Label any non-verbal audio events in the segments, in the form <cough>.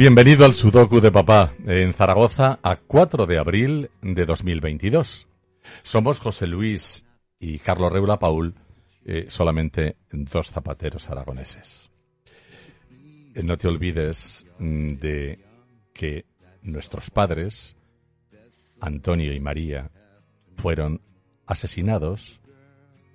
Bienvenido al Sudoku de Papá en Zaragoza a 4 de abril de 2022. Somos José Luis y Carlos Reula Paul, eh, solamente dos zapateros aragoneses. Eh, no te olvides mm, de que nuestros padres, Antonio y María, fueron asesinados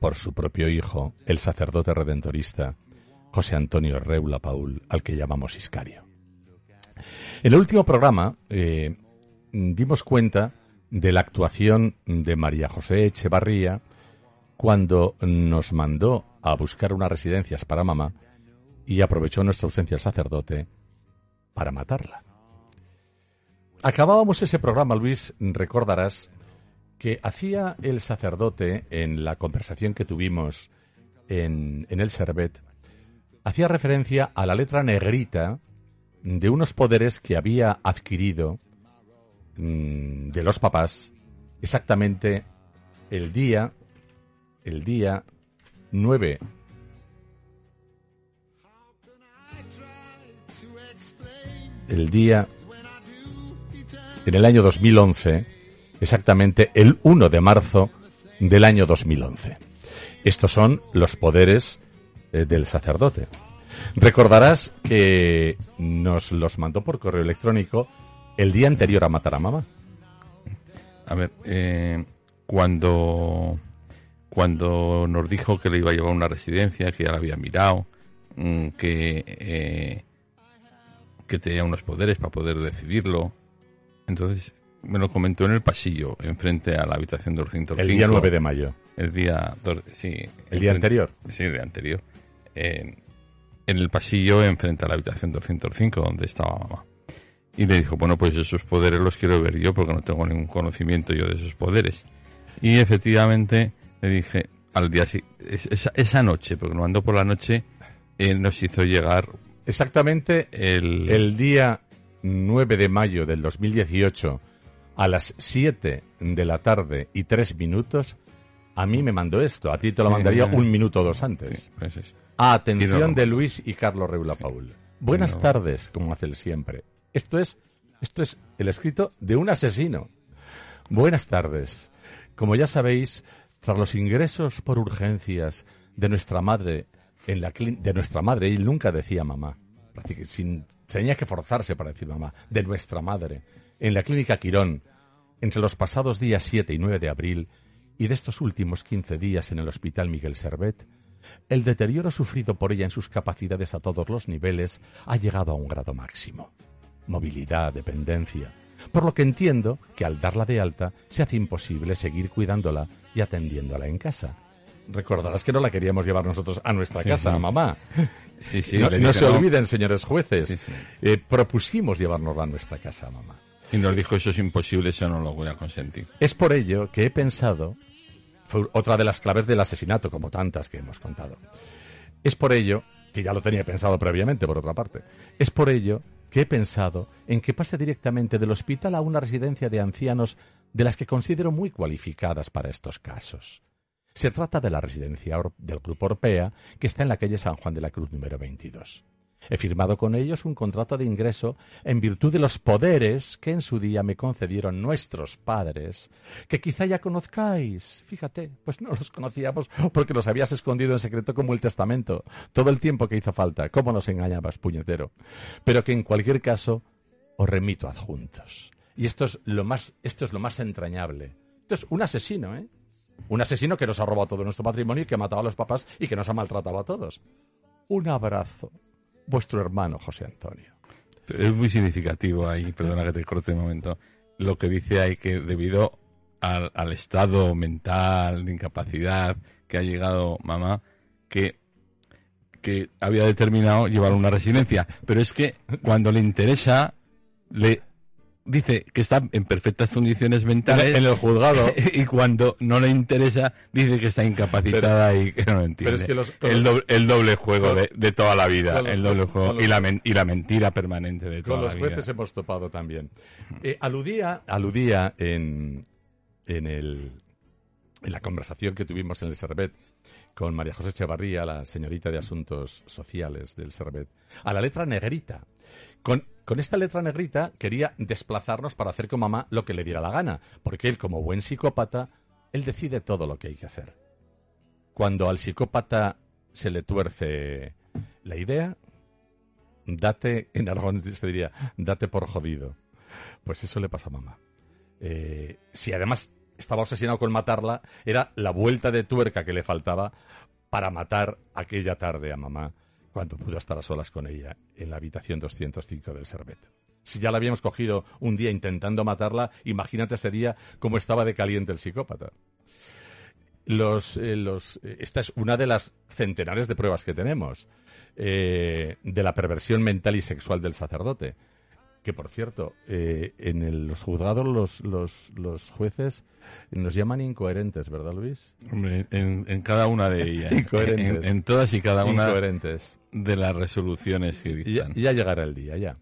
por su propio hijo, el sacerdote redentorista José Antonio Reula Paul, al que llamamos Iscario. En el último programa eh, dimos cuenta de la actuación de María José Echevarría cuando nos mandó a buscar unas residencias para mamá y aprovechó nuestra ausencia el sacerdote para matarla. Acabábamos ese programa, Luis, recordarás, que hacía el sacerdote en la conversación que tuvimos en, en el Servet, hacía referencia a la letra negrita de unos poderes que había adquirido mm, de los papás exactamente el día el día 9 el día en el año 2011 exactamente el 1 de marzo del año 2011 estos son los poderes eh, del sacerdote Recordarás que nos los mandó por correo electrónico el día anterior a matar a mamá. A ver, eh, cuando, cuando nos dijo que le iba a llevar a una residencia, que ya la había mirado, mm, que, eh, que tenía unos poderes para poder decidirlo, entonces me lo comentó en el pasillo, enfrente a la habitación 205. El día 9 de mayo. El día, sí. ¿El día anterior? Sí, el día anterior en el pasillo enfrente a la habitación 205 donde estaba mamá. Y le dijo, bueno, pues esos poderes los quiero ver yo porque no tengo ningún conocimiento yo de esos poderes. Y efectivamente le dije, al día esa, esa noche, porque lo mandó por la noche, él nos hizo llegar... Exactamente el, el día 9 de mayo del 2018 a las 7 de la tarde y 3 minutos, a mí me mandó esto. A ti te lo mandaría un minuto o dos antes. Pues Atención de Luis y Carlos Reula Paul. Buenas tardes, como hace el siempre. Esto es, esto es el escrito de un asesino. Buenas tardes. Como ya sabéis, tras los ingresos por urgencias de nuestra madre en la de nuestra madre, él nunca decía mamá, sin, tenía que forzarse para decir mamá, de nuestra madre, en la clínica Quirón, entre los pasados días 7 y 9 de abril, y de estos últimos 15 días en el Hospital Miguel Servet, el deterioro sufrido por ella en sus capacidades a todos los niveles ha llegado a un grado máximo. Movilidad, dependencia. Por lo que entiendo que al darla de alta se hace imposible seguir cuidándola y atendiéndola en casa. Recordarás que no la queríamos llevar nosotros a nuestra casa, mamá. Sí, sí, no, se olviden, señores jueces. Eh, propusimos llevárnosla a nuestra casa, mamá. Y nos dijo eso es imposible, eso no lo voy a consentir. Es por ello que he pensado fue otra de las claves del asesinato, como tantas que hemos contado. Es por ello, que ya lo tenía pensado previamente, por otra parte, es por ello que he pensado en que pase directamente del hospital a una residencia de ancianos de las que considero muy cualificadas para estos casos. Se trata de la residencia del Grupo Orpea, que está en la calle San Juan de la Cruz número 22. He firmado con ellos un contrato de ingreso en virtud de los poderes que en su día me concedieron nuestros padres, que quizá ya conozcáis. Fíjate, pues no los conocíamos porque los habías escondido en secreto como el testamento, todo el tiempo que hizo falta. ¿Cómo nos engañabas, puñetero? Pero que en cualquier caso os remito adjuntos. Y esto es lo más, esto es lo más entrañable. Esto es un asesino, ¿eh? Un asesino que nos ha robado todo nuestro patrimonio y que ha matado a los papás y que nos ha maltratado a todos. Un abrazo vuestro hermano José Antonio. Es muy significativo ahí, perdona que te corte un momento, lo que dice ahí que debido al, estado mental de incapacidad que ha llegado mamá, que, que había determinado llevar una residencia. Pero es que cuando le interesa, le dice que está en perfectas condiciones mentales en el juzgado <laughs> y cuando no le interesa dice que está incapacitada y que no lo entiende. el, doble, juego de, toda la vida, el doble juego y, la y la mentira permanente de toda la vida. Con los jueces hemos topado también. Eh, aludía, aludía en, en, el, en la conversación que tuvimos en el Servet con María José Echevarría, la señorita de Asuntos Sociales del Servet, a la letra negrita Con, esta letra negrita quería desplazarnos para hacer con mamá lo que le diera la gana, porque él, como buen psicópata, él decide todo lo que hay que hacer. Cuando al psicópata se le tuerce la idea, date, en Aragón se diría, date por jodido. Pues eso le pasa a mamá. Eh, si además estaba obsesionado con matarla, era la vuelta de tuerca que le faltaba para matar aquella tarde a mamá cuando pudo estar a solas con ella en la habitación 205 del Servet. Si ya la habíamos cogido un día intentando matarla, imagínate ese día cómo estaba de caliente el psicópata. Los, eh, eh, esta es una de las centenares de pruebas que tenemos eh, de la perversión mental y sexual del sacerdote. Que por cierto, eh, en los juzgados los, los, los, jueces nos llaman incoherentes, ¿verdad, Luis? Hombre, en, cada una de <laughs> ellas. incoherentes. En, todas y cada una incoherentes. de las resoluciones que dictan. Ya, ya llegará el día, ya.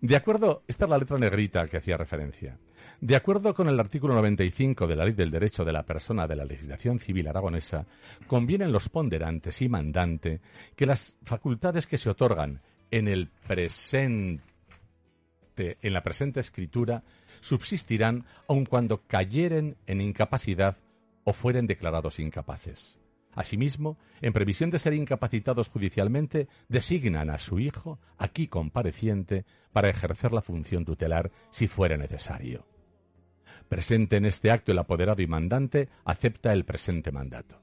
De acuerdo, esta es la letra negrita que hacía referencia. De acuerdo con el artículo 95 de la Ley del Derecho de la Persona de la legislación civil aragonesa, convienen los ponderantes y mandante que las facultades que se otorgan en el presente, en la presente escritura, subsistirán aun cuando cayeren en incapacidad o fueren declarados incapaces. Asimismo, en previsión de ser incapacitados judicialmente, designan a su hijo, aquí compareciente, para ejercer la función tutelar si fuera necesario. Presente en este acto el apoderado y mandante acepta el presente mandato.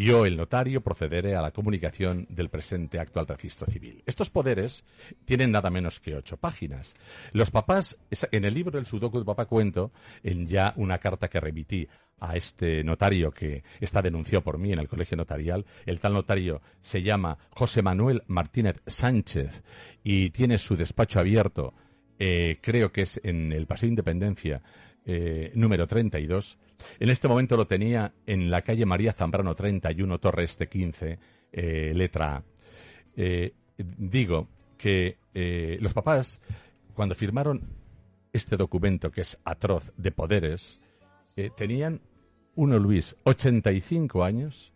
Yo, el notario, procederé a la comunicación del presente acto al registro civil. Estos poderes tienen nada menos que ocho páginas. Los papás, en el libro El Sudoku de Papá Cuento, en ya una carta que remití a este notario que está denunció por mí en el colegio notarial, el tal notario se llama José Manuel Martínez Sánchez y tiene su despacho abierto, eh, creo que es en el Paseo Independencia, eh, número 32. En este momento lo tenía en la calle María Zambrano 31, Torre Este 15, eh, letra A. Eh, digo que los papás, cuando firmaron este documento que es atroz de poderes, tenían uno Luis 85 años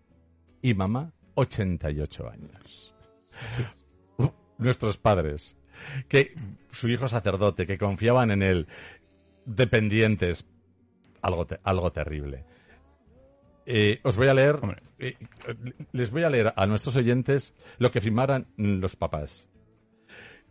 y mamá 88 años. <laughs> Nuestros padres, que su hijo sacerdote, que confiaban en él, dependientes. Algo, algo terrible. Eh, os voy a leer, eh, les voy a leer a nuestros oyentes lo que firmaran los papás.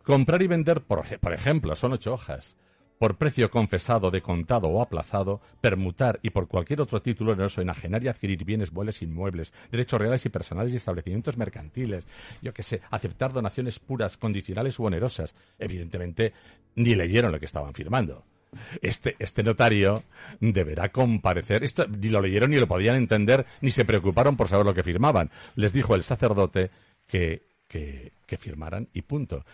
Comprar y vender, por, por ejemplo, son ocho hojas. Por precio confesado, de contado o aplazado, permutar y por cualquier otro título oneroso enajenar y adquirir bienes muebles inmuebles, derechos reales y personales y establecimientos mercantiles, yo que sé, aceptar donaciones puras, condicionales u onerosas. Evidentemente, ni leyeron lo que estaban firmando este, este notario deberá comparecer. Esto ni lo leyeron ni lo podían entender, ni se preocuparon por saber lo que firmaban. Les dijo el sacerdote que, que, firmaran y punto.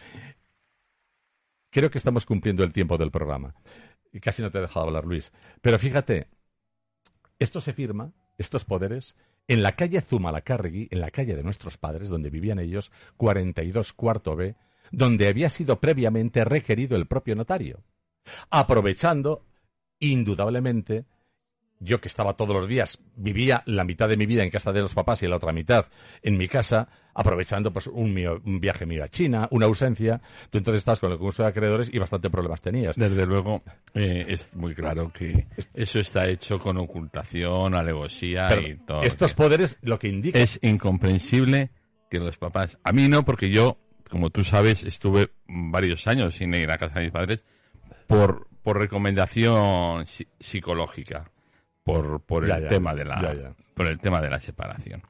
Creo que estamos cumpliendo el tiempo del programa. Y casi no te he dejado hablar, Luis. Pero fíjate, esto se firma, estos poderes, en la calle Zumalacárregui, en la calle de nuestros padres, donde vivían ellos, 42 cuarto B, donde había sido previamente requerido el propio notario aprovechando, indudablemente, yo que estaba todos los días, vivía la mitad de mi vida en casa de los papás y la otra mitad en mi casa, aprovechando pues un, viaje mío a China, una ausencia, tú entonces estabas con el concurso de acreedores y bastante problemas tenías. Desde luego, eh, es muy claro que eso está hecho con ocultación, alevosía y todo. Estos poderes lo que indican... Es incomprensible que los papás... A mí no, porque yo, como tú sabes, estuve varios años sin ir a casa de mis padres por, por recomendación psicológica, por, por el tema de la, por el tema de la separación.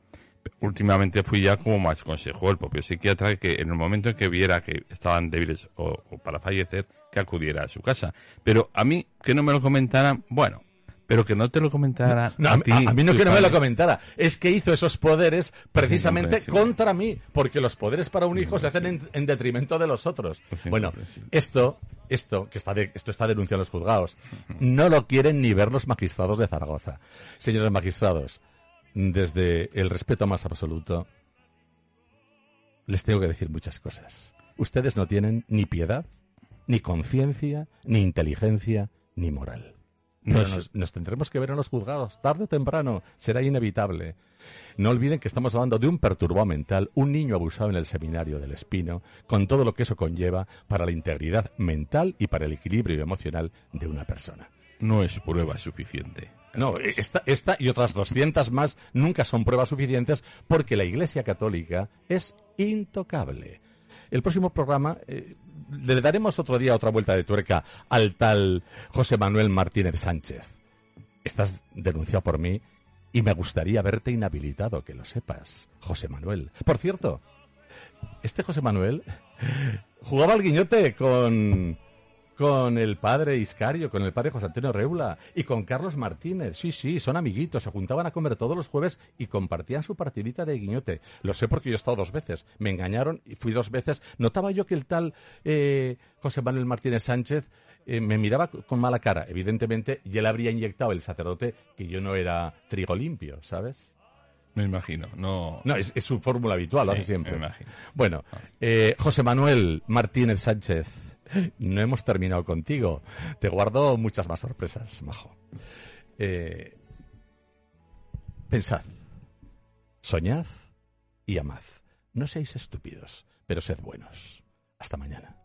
Últimamente fui ya como más consejo el propio psiquiatra que en el momento en que viera que estaban débiles o, para fallecer, que acudiera a su casa. Pero a mí, que no me lo comentaran, bueno, pero que no te lo comentara a, ti. A, mí no que no me lo comentara, es que hizo esos poderes precisamente contra mí, porque los poderes para un hijo se hacen en, detrimento de los otros. Bueno, esto, esto que está esto está denunciado en los juzgados, no lo quieren ni ver los magistrados de Zaragoza. Señores magistrados, desde el respeto más absoluto, les tengo que decir muchas cosas. Ustedes no tienen ni piedad, ni conciencia, ni inteligencia, ni moral. Pero nos, tendremos que ver en los juzgados, tarde o temprano, será inevitable. No olviden que estamos hablando de un perturbado mental, un niño abusado en el seminario del Espino, con todo lo que eso conlleva para la integridad mental y para el equilibrio emocional de una persona. No es prueba suficiente. No, esta, esta y otras 200 más nunca son pruebas suficientes porque la Iglesia Católica es intocable. El próximo programa eh, le daremos otro día otra vuelta de tuerca al tal José Manuel Martínez Sánchez. Estás denunciado por mí y me gustaría verte inhabilitado, que lo sepas, José Manuel. Por cierto, este José Manuel jugaba al guiñote con con el padre Iscario, con el padre José Antonio Reula y con Carlos Martínez. Sí, sí, son amiguitos, se juntaban a comer todos los jueves y compartían su partidita de guiñote. Lo sé porque yo he estado dos veces. Me engañaron y fui dos veces. Notaba yo que el tal eh, José Manuel Martínez Sánchez eh, me miraba con mala cara, evidentemente, y él habría inyectado el sacerdote que yo no era trigo limpio, ¿sabes? Me imagino, no. No, es, su fórmula habitual, lo hace siempre. Me imagino. Bueno, eh, José Manuel Martínez Sánchez <laughs> no hemos terminado contigo. Te guardo muchas más sorpresas, majo. Eh, pensad, soñad y amad. No seáis estúpidos, pero sed buenos. Hasta mañana.